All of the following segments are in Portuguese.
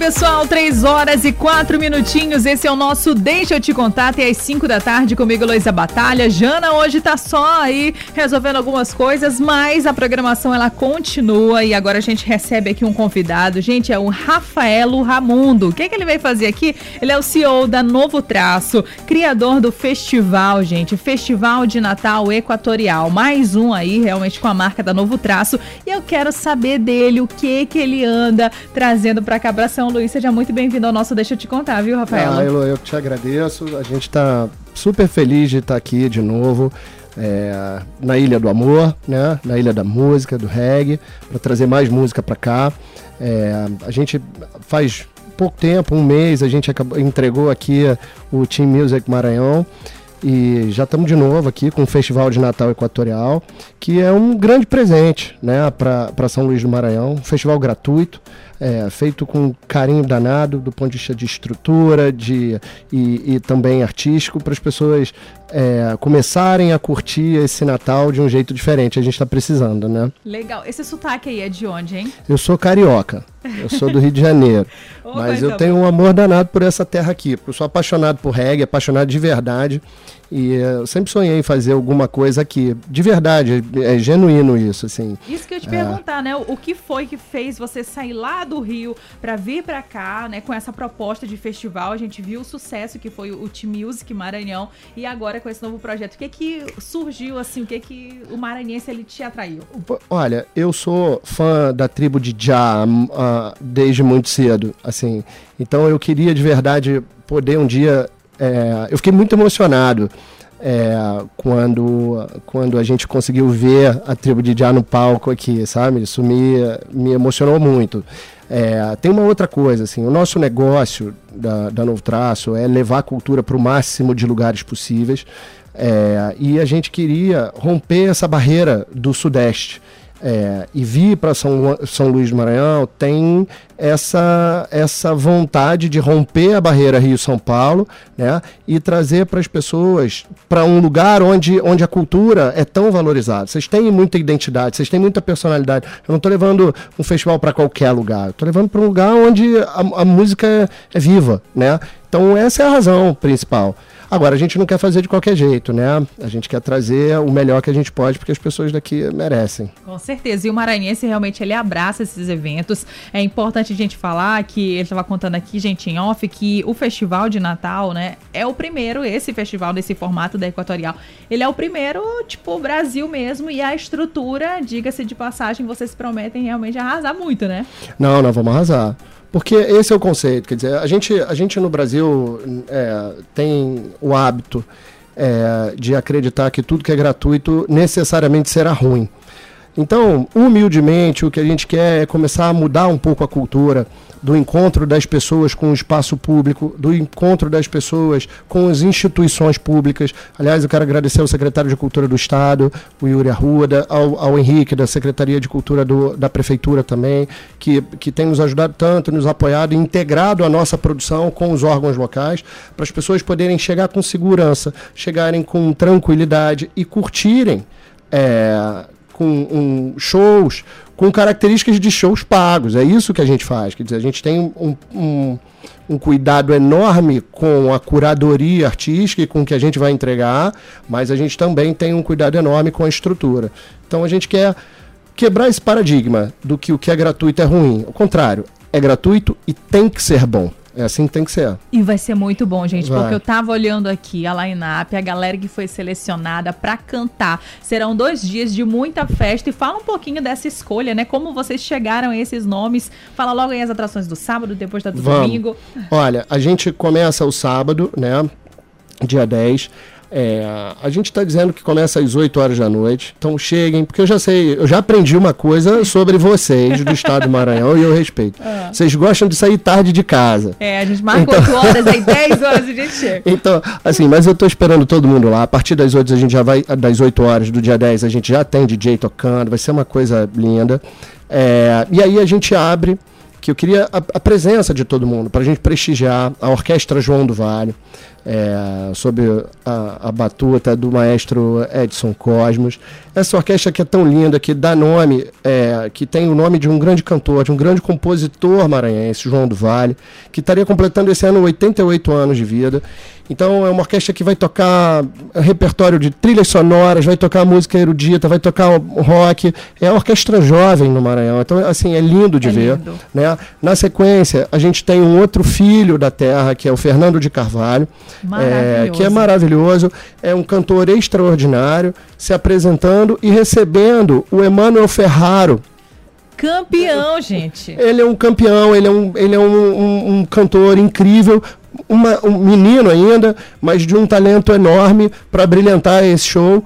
pessoal, 3 horas e 4 minutinhos. Esse é o nosso Deixa eu te contar até às 5 da tarde comigo, Luísa Batalha. Jana hoje tá só aí resolvendo algumas coisas, mas a programação ela continua e agora a gente recebe aqui um convidado. Gente, é o Rafaelo Ramundo. O que, é que ele veio fazer aqui? Ele é o CEO da Novo Traço, criador do festival, gente, Festival de Natal Equatorial. Mais um aí, realmente com a marca da Novo Traço. E eu quero saber dele o que que ele anda trazendo para cá Luís. Seja muito bem-vindo ao nosso Deixa eu te contar, viu, Rafael? Ah, Elo, eu te agradeço. A gente está super feliz de estar aqui de novo. É, na Ilha do Amor, né? na Ilha da Música, do reggae, para trazer mais música para cá. É, a gente faz pouco tempo, um mês, a gente acabou, entregou aqui o Team Music Maranhão e já estamos de novo aqui com o Festival de Natal Equatorial, que é um grande presente né, para São Luís do Maranhão, um festival gratuito é, feito com carinho danado do ponto de vista de estrutura de, e, e também artístico para as pessoas é, começarem a curtir esse Natal de um jeito diferente. A gente está precisando, né? Legal. Esse sotaque aí é de onde, hein? Eu sou carioca. Eu sou do Rio de Janeiro. oh, mas eu tenho um amor danado por essa terra aqui. Eu sou apaixonado por reggae, apaixonado de verdade. E eu sempre sonhei em fazer alguma coisa aqui. De verdade, é, é genuíno isso, assim. Isso que eu ia te é. perguntar, né? O que foi que fez você sair lá do Rio para vir para cá, né? Com essa proposta de festival. A gente viu o sucesso que foi o Team Music Maranhão. E agora com esse novo projeto. O que que surgiu, assim? O que que o maranhense ele te atraiu? Olha, eu sou fã da tribo de Já uh, desde muito cedo, assim. Então eu queria de verdade poder um dia é, eu fiquei muito emocionado é, quando, quando a gente conseguiu ver a tribo de Já no palco aqui, sabe? Isso me, me emocionou muito. É, tem uma outra coisa, assim, o nosso negócio da, da Novo Traço é levar a cultura para o máximo de lugares possíveis é, e a gente queria romper essa barreira do Sudeste é, e vir para São, São Luís do Maranhão tem essa, essa vontade de romper a barreira Rio-São Paulo né, e trazer para as pessoas para um lugar onde, onde a cultura é tão valorizada. Vocês têm muita identidade, vocês têm muita personalidade. Eu não estou levando um festival para qualquer lugar, estou levando para um lugar onde a, a música é, é viva. Né? Então, essa é a razão principal. Agora, a gente não quer fazer de qualquer jeito, né? A gente quer trazer o melhor que a gente pode, porque as pessoas daqui merecem. Com certeza. E o Maranhense realmente ele abraça esses eventos. É importante a gente falar que ele estava contando aqui, gente, em off, que o Festival de Natal, né, é o primeiro, esse festival desse formato da Equatorial. Ele é o primeiro, tipo, Brasil mesmo, e a estrutura, diga-se de passagem, vocês prometem realmente arrasar muito, né? Não, nós vamos arrasar. Porque esse é o conceito, quer dizer, a gente, a gente no Brasil é, tem o hábito é, de acreditar que tudo que é gratuito necessariamente será ruim. Então, humildemente, o que a gente quer é começar a mudar um pouco a cultura do encontro das pessoas com o espaço público, do encontro das pessoas com as instituições públicas. Aliás, eu quero agradecer ao secretário de Cultura do Estado, o Yuri Arruda, ao, ao Henrique, da Secretaria de Cultura do, da Prefeitura também, que, que tem nos ajudado tanto, nos apoiado, integrado a nossa produção com os órgãos locais, para as pessoas poderem chegar com segurança, chegarem com tranquilidade e curtirem. É, com um, shows com características de shows pagos. É isso que a gente faz. Quer dizer, a gente tem um, um, um cuidado enorme com a curadoria artística e com o que a gente vai entregar, mas a gente também tem um cuidado enorme com a estrutura. Então a gente quer quebrar esse paradigma do que o que é gratuito é ruim. Ao contrário, é gratuito e tem que ser bom. É assim que tem que ser. E vai ser muito bom, gente, vai. porque eu tava olhando aqui a line-up, a galera que foi selecionada para cantar. Serão dois dias de muita festa e fala um pouquinho dessa escolha, né? Como vocês chegaram a esses nomes. Fala logo aí as atrações do sábado, depois da do Vamos. domingo. Olha, a gente começa o sábado, né? Dia 10. É, a gente está dizendo que começa às 8 horas da noite, então cheguem, porque eu já sei, eu já aprendi uma coisa sobre vocês do estado do Maranhão e eu respeito. Ah. Vocês gostam de sair tarde de casa. É, a gente marca então... 8 horas, aí 10 horas a gente chega. Então, assim, mas eu estou esperando todo mundo lá. A partir das 8 a gente já vai, das 8 horas do dia 10 a gente já tem DJ tocando, vai ser uma coisa linda. É, e aí a gente abre que eu queria a, a presença de todo mundo, para a gente prestigiar a Orquestra João do Vale, é, sob a, a, batuta do maestro Edson Cosmos. Essa orquestra que é tão linda, que dá nome, é, que tem o nome de um grande cantor, de um grande compositor maranhense, João do Vale, que estaria completando esse ano 88 anos de vida. Então é uma orquestra que vai tocar repertório de trilhas sonoras, vai tocar música erudita, vai tocar rock. É a orquestra jovem no Maranhão. Então, assim, é lindo de é ver. Lindo. Né? Na sequência, a gente tem um outro filho da terra, que é o Fernando de Carvalho, é, que é maravilhoso. É um cantor extraordinário, se apresentando e recebendo o Emanuel Ferraro, campeão, gente. Ele é um campeão, ele é um, ele é um, um, um cantor incrível, uma, um menino ainda, mas de um talento enorme para brilhantar esse show.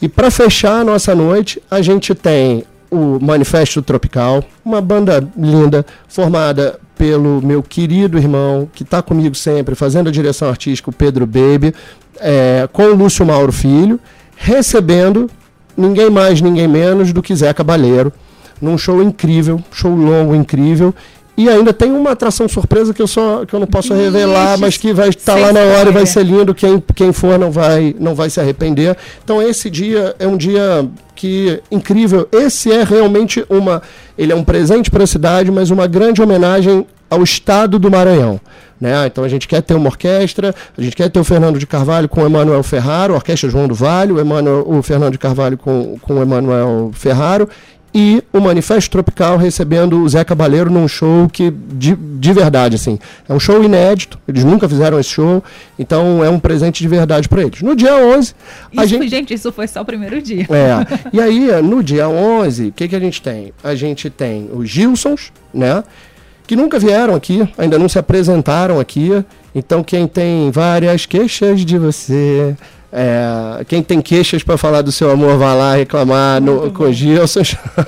E para fechar a nossa noite, a gente tem o Manifesto Tropical, uma banda linda, formada pelo meu querido irmão, que está comigo sempre, fazendo a direção artística, o Pedro Baby, é, com o Lúcio Mauro Filho, recebendo ninguém mais, ninguém menos do que Zé Cabaleiro, num show incrível, show longo incrível, e ainda tem uma atração surpresa que eu só que eu não posso revelar, mas que vai estar lá na hora e vai ser lindo. Quem, quem for não vai, não vai se arrepender. Então esse dia é um dia que incrível. Esse é realmente uma. Ele é um presente para a cidade, mas uma grande homenagem ao estado do Maranhão. Né? Então a gente quer ter uma orquestra, a gente quer ter o Fernando de Carvalho com o Emanuel Ferraro, a Orquestra João do Vale, o, Emmanuel, o Fernando de Carvalho com, com o Emanuel Ferraro, e o Manifesto Tropical recebendo o Zé Cabaleiro num show que, de, de verdade, assim, é um show inédito, eles nunca fizeram esse show, então é um presente de verdade para eles. No dia 11, a isso, gente... gente, isso foi só o primeiro dia. É, e aí, no dia 11, o que, que a gente tem? A gente tem os Gilsons, né, que nunca vieram aqui, ainda não se apresentaram aqui, então quem tem várias queixas de você é, quem tem queixas para falar do seu amor, vai lá reclamar no, com Gilson.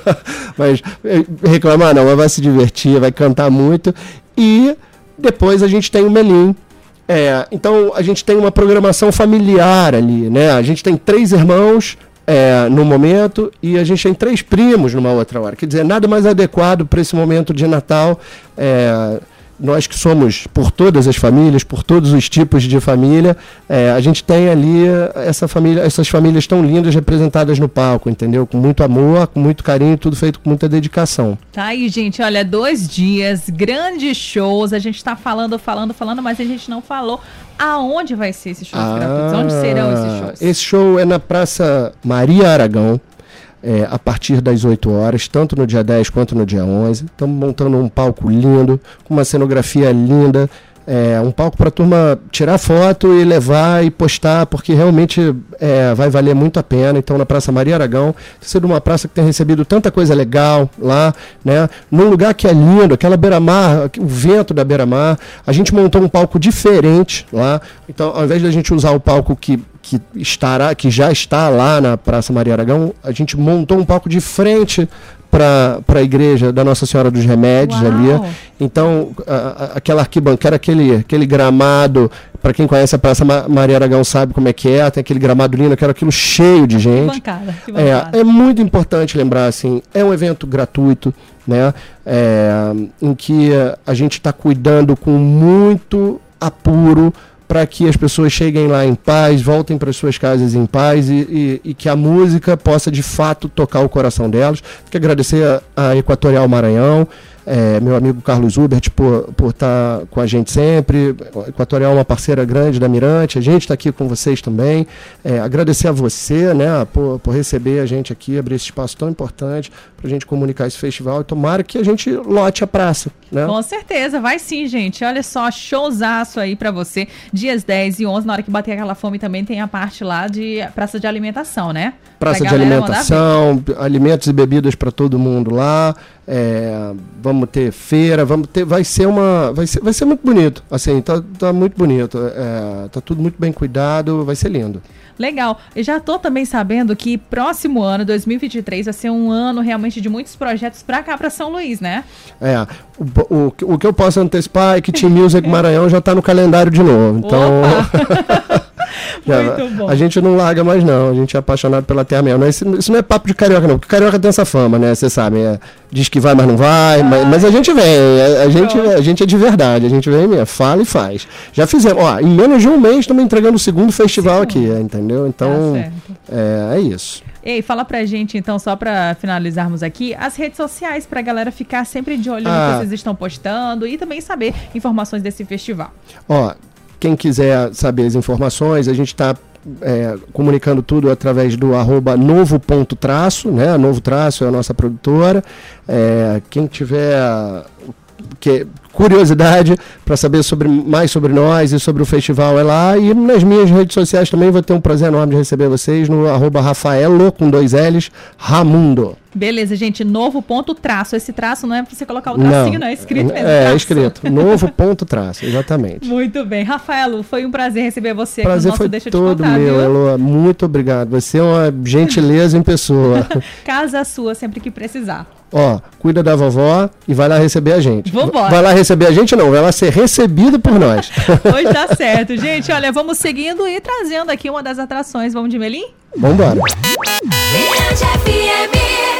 mas é, reclamar não, mas vai se divertir, vai cantar muito. E depois a gente tem o Melim. É, então a gente tem uma programação familiar ali, né? A gente tem três irmãos é, no momento e a gente tem três primos numa outra hora. Quer dizer, nada mais adequado para esse momento de Natal. É, nós que somos por todas as famílias, por todos os tipos de família, é, a gente tem ali essa família, essas famílias tão lindas representadas no palco, entendeu? Com muito amor, com muito carinho, tudo feito com muita dedicação. Tá aí, gente, olha, dois dias, grandes shows, a gente está falando, falando, falando, mas a gente não falou aonde vai ser esse show ah, Onde serão esses shows? Esse show é na Praça Maria Aragão, é, a partir das 8 horas, tanto no dia 10 quanto no dia 11. Estamos montando um palco lindo, com uma cenografia linda, é, um palco para a turma tirar foto e levar e postar, porque realmente é, vai valer muito a pena. Então, na Praça Maria Aragão, sendo uma praça que tem recebido tanta coisa legal lá, né? Num lugar que é lindo, aquela beira-mar, o vento da beira-mar, a gente montou um palco diferente lá. Então, ao invés de a gente usar o palco que que estará, que já está lá na Praça Maria Aragão, a gente montou um palco de frente para a igreja da Nossa Senhora dos Remédios Uau. ali. Então, a, a, aquela arquibancada, aquele, aquele gramado, para quem conhece a Praça Maria Aragão sabe como é que é, tem aquele gramado lindo, aquilo, aquilo cheio de gente. Que bancada, que bancada. É, é muito importante lembrar, assim, é um evento gratuito, né? É, em que a gente está cuidando com muito apuro para que as pessoas cheguem lá em paz, voltem para suas casas em paz e, e, e, que a música possa de fato tocar o coração delas. Quero agradecer a, a Equatorial Maranhão, é, meu amigo Carlos Hubert por, por estar tá com a gente sempre. Equatorial é uma parceira grande da Mirante, a gente está aqui com vocês também. É, agradecer a você né, por, por receber a gente aqui, abrir esse espaço tão importante para a gente comunicar esse festival. E tomara que a gente lote a praça. Né? Com certeza, vai sim, gente. Olha só, showzaço aí para você. Dias 10 e 11, na hora que bater aquela fome também tem a parte lá de praça de alimentação, né? Praça de alimentação, alimentos e bebidas para todo mundo lá. É, vamos ter feira, vamos ter, vai ser uma, vai ser, vai ser muito bonito, assim, tá, tá muito bonito, é, tá tudo muito bem cuidado, vai ser lindo. Legal. Eu já estou também sabendo que próximo ano, 2023, vai ser um ano realmente de muitos projetos para cá, para São Luís, né? É. O, o, o, que eu posso antecipar é que Team Music Maranhão já está no calendário de novo. Então. Muito bom. A gente não larga mais, não. A gente é apaixonado pela terra mesmo. Isso, isso não é papo de carioca, não. Porque carioca tem essa fama, né? Você sabe. É, diz que vai, mas não vai. Mas, mas, a gente vem. A, a gente, a gente é de verdade. A gente vem mesmo. Fala e faz. Já fizemos. Ó, em menos de um mês estamos entregando o segundo festival Sim. aqui, entendeu? Então, tá é, é isso. Ei, fala pra gente então, só pra finalizarmos aqui, as redes sociais pra galera ficar sempre de olho ah. no que ah. vocês estão postando e também saber informações desse festival. Ó, quem quiser saber as informações, a gente está é, comunicando tudo através do arroba novo ponto traço, né? Novo Traço é a nossa produtora. É, quem tiver que, curiosidade para saber sobre, mais sobre nós e sobre o festival é lá. E nas minhas redes sociais também vou ter um prazer enorme de receber vocês no arroba Rafaelo com dois L's Ramundo. Beleza, gente. Novo ponto traço. Esse traço não é para você colocar o tracinho, não, não é escrito mesmo. É, é escrito. Novo ponto traço, exatamente. Muito bem. Rafaelo, foi um prazer receber você prazer aqui no foi Deixa todo contar, meu, Elô. Muito obrigado. Você é uma gentileza em pessoa. Casa sua, sempre que precisar. Ó, cuida da vovó e vai lá receber a gente. Vambora. Vai lá receber a gente, não, vai lá ser recebido por nós. Pois tá certo. Gente, olha, vamos seguindo e trazendo aqui uma das atrações. Vamos de Melim? Vambora. Mirante FM.